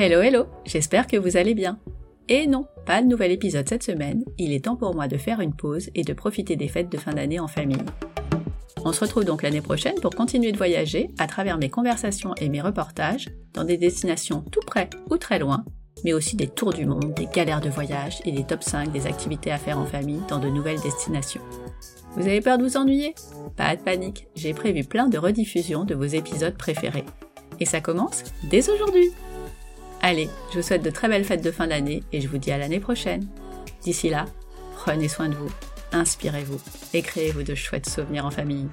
Hello hello, j'espère que vous allez bien. Et non, pas de nouvel épisode cette semaine, il est temps pour moi de faire une pause et de profiter des fêtes de fin d'année en famille. On se retrouve donc l'année prochaine pour continuer de voyager à travers mes conversations et mes reportages dans des destinations tout près ou très loin, mais aussi des tours du monde, des galères de voyage et des top 5 des activités à faire en famille dans de nouvelles destinations. Vous avez peur de vous ennuyer? Pas de panique, j'ai prévu plein de rediffusions de vos épisodes préférés. Et ça commence dès aujourd'hui Allez, je vous souhaite de très belles fêtes de fin d'année et je vous dis à l'année prochaine. D'ici là, prenez soin de vous, inspirez-vous et créez-vous de chouettes souvenirs en famille.